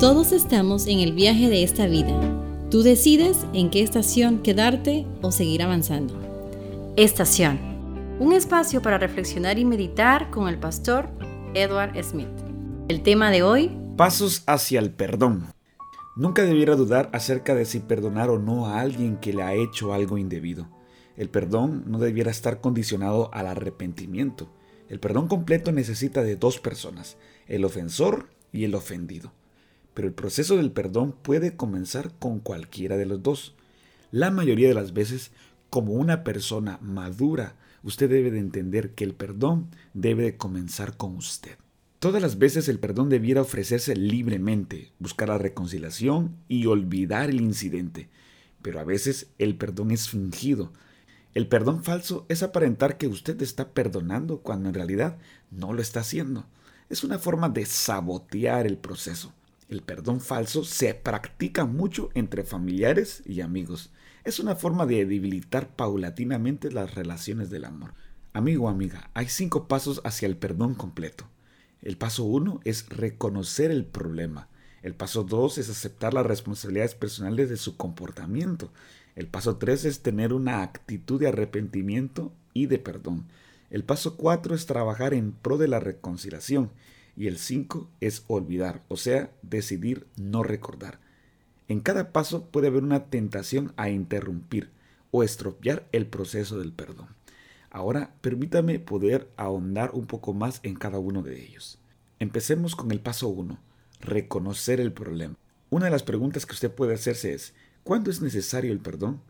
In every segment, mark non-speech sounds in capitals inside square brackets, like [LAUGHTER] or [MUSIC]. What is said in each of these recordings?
Todos estamos en el viaje de esta vida. Tú decides en qué estación quedarte o seguir avanzando. Estación. Un espacio para reflexionar y meditar con el pastor Edward Smith. El tema de hoy. Pasos hacia el perdón. Nunca debiera dudar acerca de si perdonar o no a alguien que le ha hecho algo indebido. El perdón no debiera estar condicionado al arrepentimiento. El perdón completo necesita de dos personas, el ofensor y el ofendido pero el proceso del perdón puede comenzar con cualquiera de los dos. La mayoría de las veces, como una persona madura, usted debe de entender que el perdón debe de comenzar con usted. Todas las veces el perdón debiera ofrecerse libremente, buscar la reconciliación y olvidar el incidente. Pero a veces el perdón es fingido. El perdón falso es aparentar que usted está perdonando cuando en realidad no lo está haciendo. Es una forma de sabotear el proceso. El perdón falso se practica mucho entre familiares y amigos. Es una forma de debilitar paulatinamente las relaciones del amor. Amigo o amiga, hay cinco pasos hacia el perdón completo. El paso uno es reconocer el problema. El paso dos es aceptar las responsabilidades personales de su comportamiento. El paso tres es tener una actitud de arrepentimiento y de perdón. El paso cuatro es trabajar en pro de la reconciliación y el 5 es olvidar, o sea, decidir no recordar. En cada paso puede haber una tentación a interrumpir o estropear el proceso del perdón. Ahora permítame poder ahondar un poco más en cada uno de ellos. Empecemos con el paso 1, reconocer el problema. Una de las preguntas que usted puede hacerse es, ¿cuándo es necesario el perdón?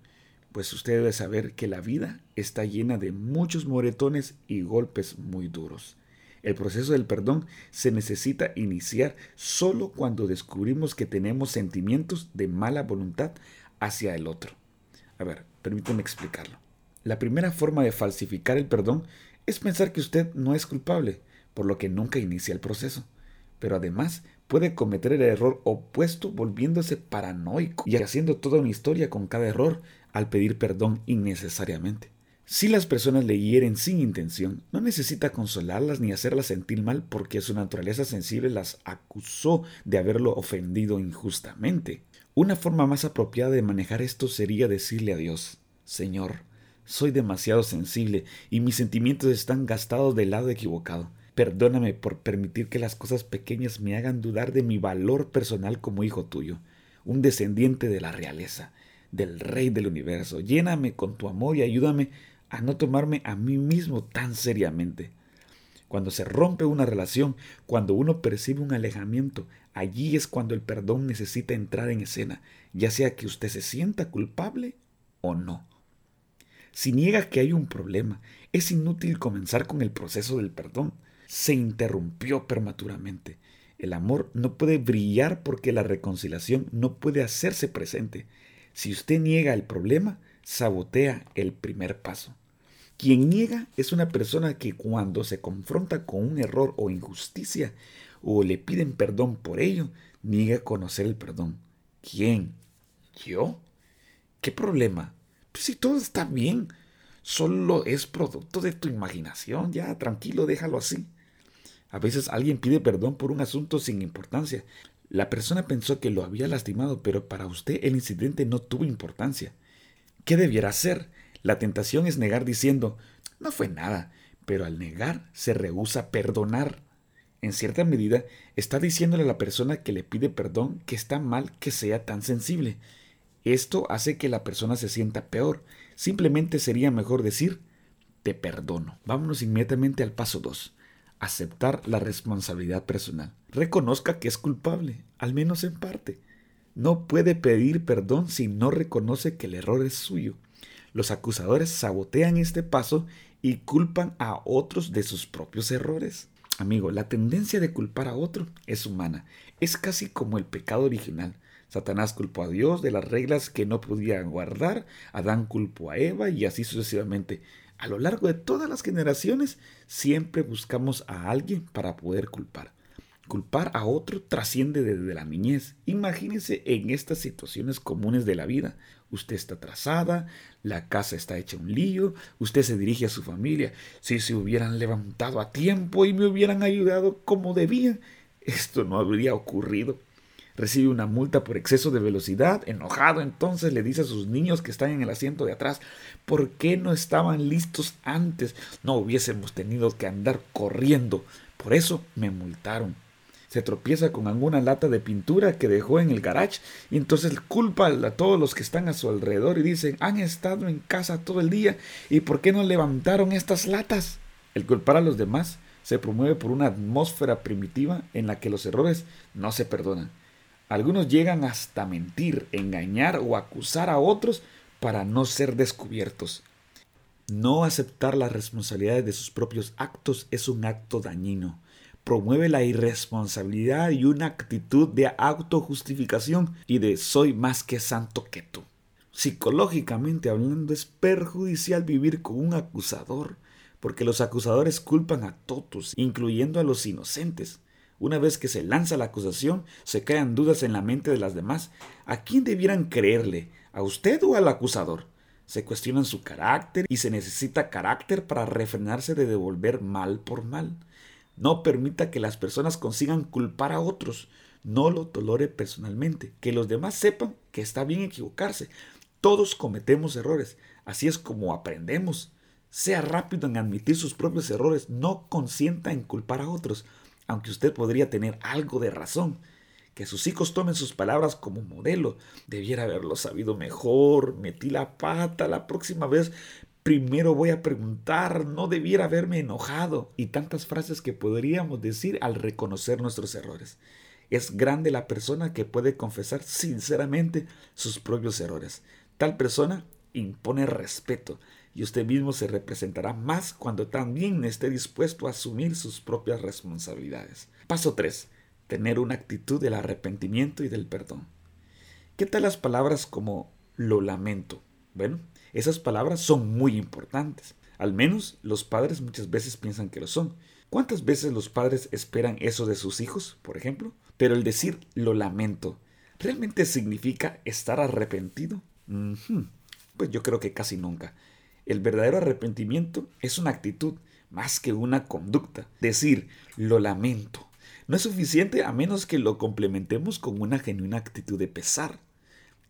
Pues usted debe saber que la vida está llena de muchos moretones y golpes muy duros. El proceso del perdón se necesita iniciar solo cuando descubrimos que tenemos sentimientos de mala voluntad hacia el otro. A ver, permíteme explicarlo. La primera forma de falsificar el perdón es pensar que usted no es culpable, por lo que nunca inicia el proceso. Pero además puede cometer el error opuesto volviéndose paranoico y haciendo toda una historia con cada error al pedir perdón innecesariamente. Si las personas le hieren sin intención, no necesita consolarlas ni hacerlas sentir mal porque su naturaleza sensible las acusó de haberlo ofendido injustamente. Una forma más apropiada de manejar esto sería decirle a Dios, Señor, soy demasiado sensible y mis sentimientos están gastados del lado equivocado. Perdóname por permitir que las cosas pequeñas me hagan dudar de mi valor personal como hijo tuyo, un descendiente de la realeza, del Rey del universo. Lléname con tu amor y ayúdame a no tomarme a mí mismo tan seriamente. Cuando se rompe una relación, cuando uno percibe un alejamiento, allí es cuando el perdón necesita entrar en escena, ya sea que usted se sienta culpable o no. Si niega que hay un problema, es inútil comenzar con el proceso del perdón. Se interrumpió prematuramente. El amor no puede brillar porque la reconciliación no puede hacerse presente. Si usted niega el problema, sabotea el primer paso. Quien niega es una persona que cuando se confronta con un error o injusticia o le piden perdón por ello, niega conocer el perdón. ¿Quién? ¿Yo? ¿Qué problema? Pues si todo está bien, solo es producto de tu imaginación, ya, tranquilo, déjalo así. A veces alguien pide perdón por un asunto sin importancia. La persona pensó que lo había lastimado, pero para usted el incidente no tuvo importancia. ¿Qué debiera hacer? La tentación es negar diciendo, no fue nada, pero al negar se rehúsa perdonar. En cierta medida, está diciéndole a la persona que le pide perdón que está mal que sea tan sensible. Esto hace que la persona se sienta peor. Simplemente sería mejor decir, te perdono. Vámonos inmediatamente al paso 2. Aceptar la responsabilidad personal. Reconozca que es culpable, al menos en parte. No puede pedir perdón si no reconoce que el error es suyo. Los acusadores sabotean este paso y culpan a otros de sus propios errores. Amigo, la tendencia de culpar a otro es humana. Es casi como el pecado original. Satanás culpó a Dios de las reglas que no podía guardar, Adán culpó a Eva y así sucesivamente. A lo largo de todas las generaciones siempre buscamos a alguien para poder culpar. Culpar a otro trasciende desde la niñez. Imagínese en estas situaciones comunes de la vida. Usted está atrasada, la casa está hecha un lío, usted se dirige a su familia. Si se hubieran levantado a tiempo y me hubieran ayudado como debían, esto no habría ocurrido. recibe una multa por exceso de velocidad, enojado entonces le dice a sus niños que están en el asiento de atrás, ¿por qué no estaban listos antes? No hubiésemos tenido que andar corriendo, por eso me multaron. Se tropieza con alguna lata de pintura que dejó en el garage y entonces culpa a todos los que están a su alrededor y dicen, han estado en casa todo el día y ¿por qué no levantaron estas latas? El culpar a los demás se promueve por una atmósfera primitiva en la que los errores no se perdonan. Algunos llegan hasta mentir, engañar o acusar a otros para no ser descubiertos. No aceptar las responsabilidades de sus propios actos es un acto dañino. Promueve la irresponsabilidad y una actitud de autojustificación y de soy más que santo que tú. Psicológicamente hablando es perjudicial vivir con un acusador, porque los acusadores culpan a todos, incluyendo a los inocentes. Una vez que se lanza la acusación, se crean dudas en la mente de las demás. ¿A quién debieran creerle? ¿A usted o al acusador? Se cuestionan su carácter y se necesita carácter para refrenarse de devolver mal por mal. No permita que las personas consigan culpar a otros. No lo tolere personalmente. Que los demás sepan que está bien equivocarse. Todos cometemos errores. Así es como aprendemos. Sea rápido en admitir sus propios errores. No consienta en culpar a otros aunque usted podría tener algo de razón. Que sus hijos tomen sus palabras como modelo. Debiera haberlo sabido mejor. Metí la pata la próxima vez. Primero voy a preguntar, no debiera haberme enojado. Y tantas frases que podríamos decir al reconocer nuestros errores. Es grande la persona que puede confesar sinceramente sus propios errores. Tal persona impone respeto y usted mismo se representará más cuando también esté dispuesto a asumir sus propias responsabilidades. Paso 3. Tener una actitud del arrepentimiento y del perdón. ¿Qué tal las palabras como lo lamento? Bueno, esas palabras son muy importantes. Al menos los padres muchas veces piensan que lo son. ¿Cuántas veces los padres esperan eso de sus hijos, por ejemplo? Pero el decir lo lamento, ¿realmente significa estar arrepentido? Pues yo creo que casi nunca. El verdadero arrepentimiento es una actitud más que una conducta. Decir, lo lamento, no es suficiente a menos que lo complementemos con una genuina actitud de pesar.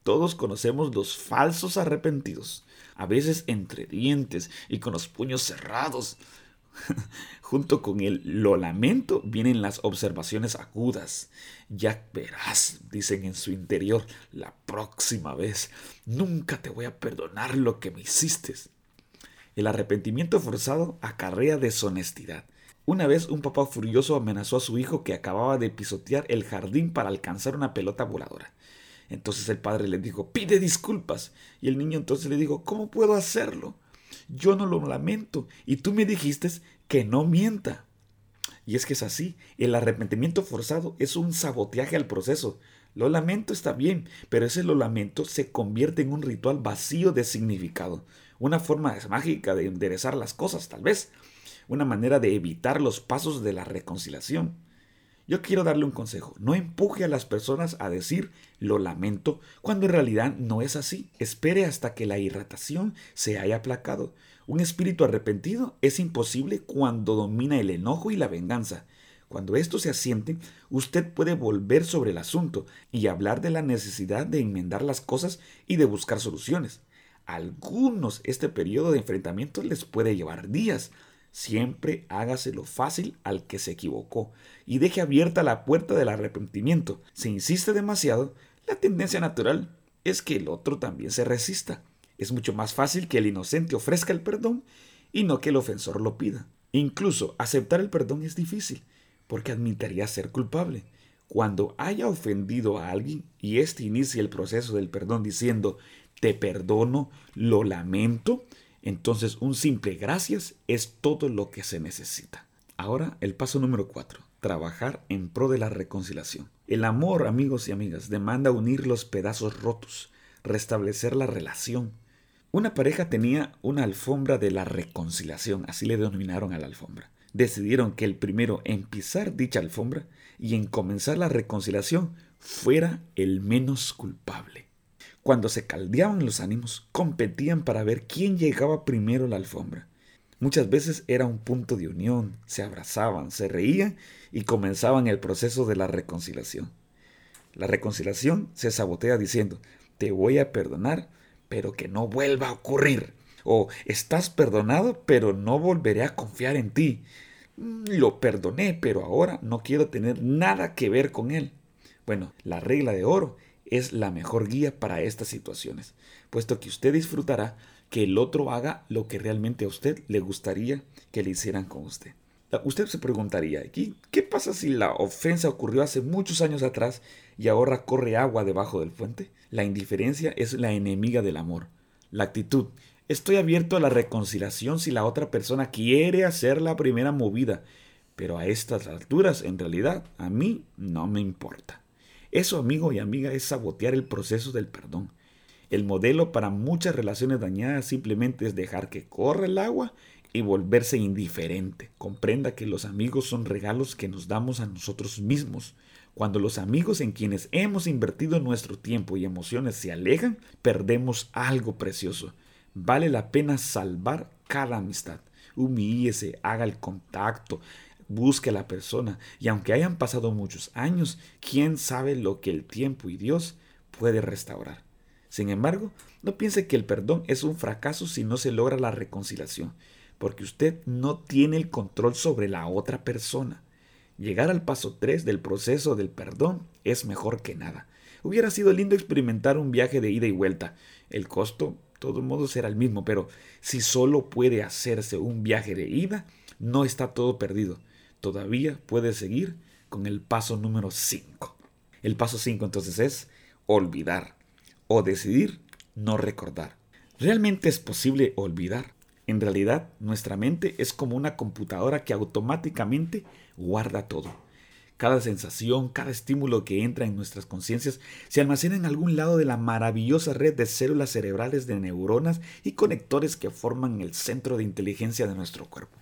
Todos conocemos los falsos arrepentidos, a veces entre dientes y con los puños cerrados. [LAUGHS] Junto con el lo lamento vienen las observaciones agudas. Ya verás, dicen en su interior, la próxima vez. Nunca te voy a perdonar lo que me hiciste. El arrepentimiento forzado acarrea deshonestidad. Una vez un papá furioso amenazó a su hijo que acababa de pisotear el jardín para alcanzar una pelota voladora. Entonces el padre le dijo, pide disculpas. Y el niño entonces le dijo, ¿cómo puedo hacerlo? Yo no lo lamento. Y tú me dijiste que no mienta. Y es que es así. El arrepentimiento forzado es un saboteaje al proceso. Lo lamento está bien, pero ese lo lamento se convierte en un ritual vacío de significado una forma mágica de enderezar las cosas, tal vez, una manera de evitar los pasos de la reconciliación. Yo quiero darle un consejo, no empuje a las personas a decir lo lamento cuando en realidad no es así. Espere hasta que la irritación se haya aplacado. Un espíritu arrepentido es imposible cuando domina el enojo y la venganza. Cuando esto se asiente, usted puede volver sobre el asunto y hablar de la necesidad de enmendar las cosas y de buscar soluciones algunos este periodo de enfrentamiento les puede llevar días. Siempre hágaselo fácil al que se equivocó y deje abierta la puerta del arrepentimiento. Si insiste demasiado, la tendencia natural es que el otro también se resista. Es mucho más fácil que el inocente ofrezca el perdón y no que el ofensor lo pida. Incluso aceptar el perdón es difícil, porque admitiría ser culpable. Cuando haya ofendido a alguien y éste inicie el proceso del perdón diciendo te perdono, lo lamento, entonces un simple gracias es todo lo que se necesita. Ahora el paso número 4. Trabajar en pro de la reconciliación. El amor, amigos y amigas, demanda unir los pedazos rotos, restablecer la relación. Una pareja tenía una alfombra de la reconciliación, así le denominaron a la alfombra. Decidieron que el primero en pisar dicha alfombra y en comenzar la reconciliación fuera el menos culpable. Cuando se caldeaban los ánimos, competían para ver quién llegaba primero a la alfombra. Muchas veces era un punto de unión, se abrazaban, se reían y comenzaban el proceso de la reconciliación. La reconciliación se sabotea diciendo, te voy a perdonar, pero que no vuelva a ocurrir. O estás perdonado, pero no volveré a confiar en ti. Mm, lo perdoné, pero ahora no quiero tener nada que ver con él. Bueno, la regla de oro es la mejor guía para estas situaciones, puesto que usted disfrutará que el otro haga lo que realmente a usted le gustaría que le hicieran con usted. Usted se preguntaría, ¿qué pasa si la ofensa ocurrió hace muchos años atrás y ahora corre agua debajo del puente? La indiferencia es la enemiga del amor. La actitud, estoy abierto a la reconciliación si la otra persona quiere hacer la primera movida, pero a estas alturas, en realidad, a mí no me importa. Eso, amigo y amiga, es sabotear el proceso del perdón. El modelo para muchas relaciones dañadas simplemente es dejar que corra el agua y volverse indiferente. Comprenda que los amigos son regalos que nos damos a nosotros mismos. Cuando los amigos en quienes hemos invertido nuestro tiempo y emociones se alejan, perdemos algo precioso. Vale la pena salvar cada amistad. Humíllese, haga el contacto, busque a la persona. Y aunque hayan pasado muchos años, quién sabe lo que el tiempo y Dios puede restaurar. Sin embargo, no piense que el perdón es un fracaso si no se logra la reconciliación porque usted no tiene el control sobre la otra persona. Llegar al paso 3 del proceso del perdón es mejor que nada. Hubiera sido lindo experimentar un viaje de ida y vuelta. El costo, de todos modos, será el mismo, pero si solo puede hacerse un viaje de ida, no está todo perdido. Todavía puede seguir con el paso número 5. El paso 5 entonces es olvidar o decidir no recordar. ¿Realmente es posible olvidar? En realidad, nuestra mente es como una computadora que automáticamente guarda todo. Cada sensación, cada estímulo que entra en nuestras conciencias se almacena en algún lado de la maravillosa red de células cerebrales de neuronas y conectores que forman el centro de inteligencia de nuestro cuerpo.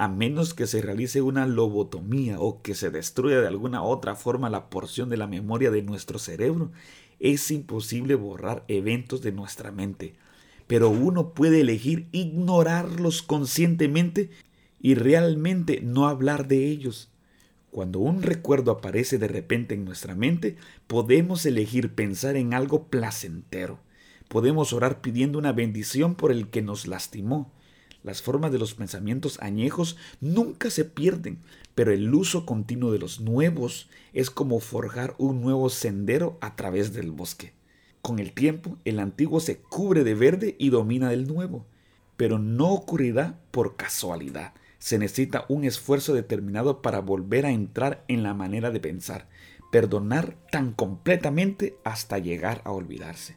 A menos que se realice una lobotomía o que se destruya de alguna otra forma la porción de la memoria de nuestro cerebro, es imposible borrar eventos de nuestra mente pero uno puede elegir ignorarlos conscientemente y realmente no hablar de ellos. Cuando un recuerdo aparece de repente en nuestra mente, podemos elegir pensar en algo placentero. Podemos orar pidiendo una bendición por el que nos lastimó. Las formas de los pensamientos añejos nunca se pierden, pero el uso continuo de los nuevos es como forjar un nuevo sendero a través del bosque. Con el tiempo, el antiguo se cubre de verde y domina del nuevo, pero no ocurrirá por casualidad. Se necesita un esfuerzo determinado para volver a entrar en la manera de pensar, perdonar tan completamente hasta llegar a olvidarse.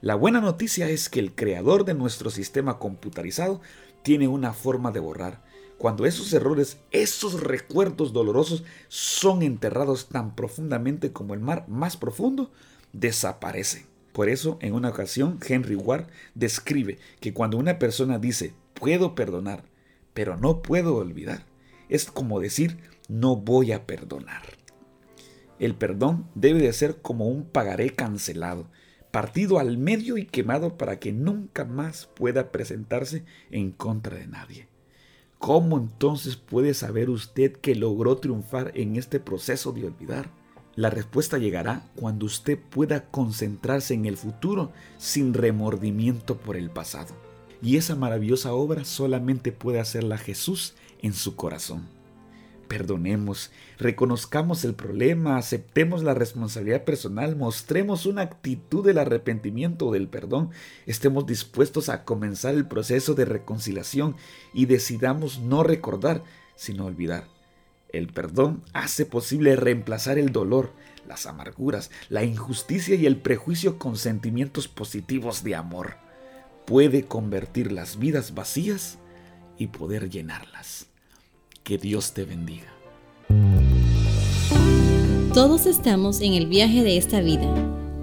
La buena noticia es que el creador de nuestro sistema computarizado tiene una forma de borrar. Cuando esos errores, esos recuerdos dolorosos son enterrados tan profundamente como el mar más profundo, desaparecen. Por eso, en una ocasión, Henry Ward describe que cuando una persona dice, puedo perdonar, pero no puedo olvidar, es como decir, no voy a perdonar. El perdón debe de ser como un pagaré cancelado, partido al medio y quemado para que nunca más pueda presentarse en contra de nadie. ¿Cómo entonces puede saber usted que logró triunfar en este proceso de olvidar? La respuesta llegará cuando usted pueda concentrarse en el futuro sin remordimiento por el pasado. Y esa maravillosa obra solamente puede hacerla Jesús en su corazón. Perdonemos, reconozcamos el problema, aceptemos la responsabilidad personal, mostremos una actitud del arrepentimiento o del perdón, estemos dispuestos a comenzar el proceso de reconciliación y decidamos no recordar, sino olvidar. El perdón hace posible reemplazar el dolor, las amarguras, la injusticia y el prejuicio con sentimientos positivos de amor. Puede convertir las vidas vacías y poder llenarlas. Que Dios te bendiga. Todos estamos en el viaje de esta vida.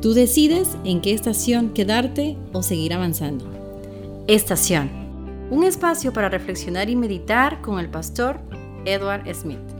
Tú decides en qué estación quedarte o seguir avanzando. Estación. Un espacio para reflexionar y meditar con el pastor Edward Smith.